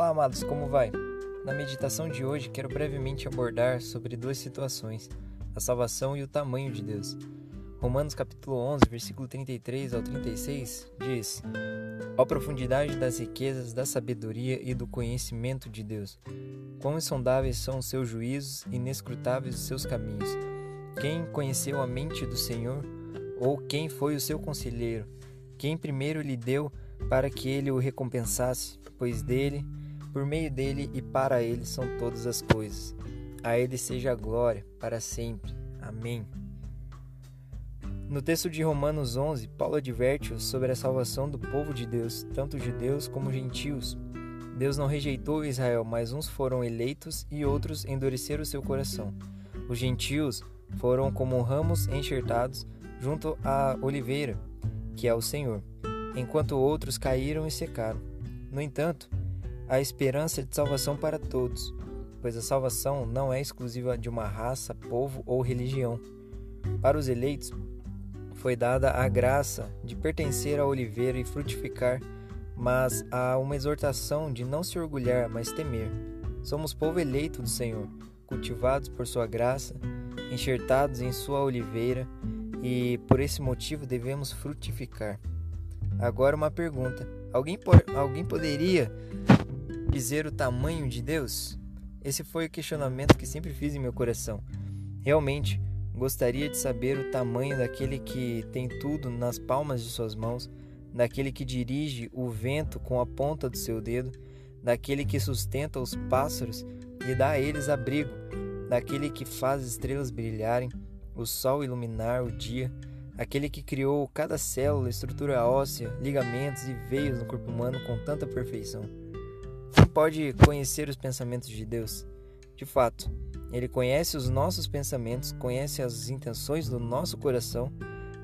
amados, como vai? Na meditação de hoje, quero brevemente abordar sobre duas situações: a salvação e o tamanho de Deus. Romanos capítulo 11, versículo 33 ao 36 diz: Ó profundidade das riquezas, da sabedoria e do conhecimento de Deus. Quão insondáveis são os seus juízos, inescrutáveis os seus caminhos. Quem conheceu a mente do Senhor? Ou quem foi o seu conselheiro? Quem primeiro lhe deu para que ele o recompensasse? Pois dele, por meio dele e para ele são todas as coisas. A ele seja a glória para sempre. Amém. No texto de Romanos 11, Paulo adverte-os sobre a salvação do povo de Deus, tanto judeus como gentios. Deus não rejeitou Israel, mas uns foram eleitos e outros endureceram seu coração. Os gentios foram como ramos enxertados junto à oliveira, que é o Senhor, enquanto outros caíram e secaram. No entanto, há esperança de salvação para todos, pois a salvação não é exclusiva de uma raça, povo ou religião. Para os eleitos, foi dada a graça de pertencer à oliveira e frutificar, mas há uma exortação de não se orgulhar, mas temer. Somos povo eleito do Senhor, cultivados por sua graça, enxertados em sua oliveira, e por esse motivo devemos frutificar. Agora uma pergunta: alguém, alguém poderia dizer o tamanho de Deus? Esse foi o questionamento que sempre fiz em meu coração. Realmente, Gostaria de saber o tamanho daquele que tem tudo nas palmas de suas mãos, daquele que dirige o vento com a ponta do seu dedo, daquele que sustenta os pássaros e dá a eles abrigo, daquele que faz estrelas brilharem, o sol iluminar o dia, aquele que criou cada célula, estrutura óssea, ligamentos e veios no corpo humano com tanta perfeição. Pode conhecer os pensamentos de Deus? De fato, ele conhece os nossos pensamentos, conhece as intenções do nosso coração,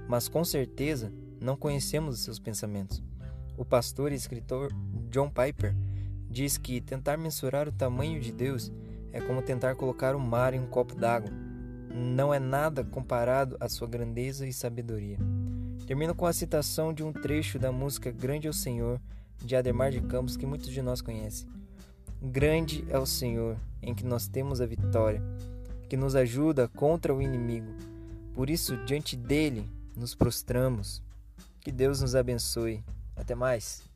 mas com certeza não conhecemos os seus pensamentos. O pastor e escritor John Piper diz que tentar mensurar o tamanho de Deus é como tentar colocar o mar em um copo d'água. Não é nada comparado à sua grandeza e sabedoria. Termino com a citação de um trecho da música Grande é o Senhor, de Ademar de Campos, que muitos de nós conhecem. Grande é o Senhor, em que nós temos a vitória, que nos ajuda contra o inimigo. Por isso, diante dele, nos prostramos. Que Deus nos abençoe. Até mais.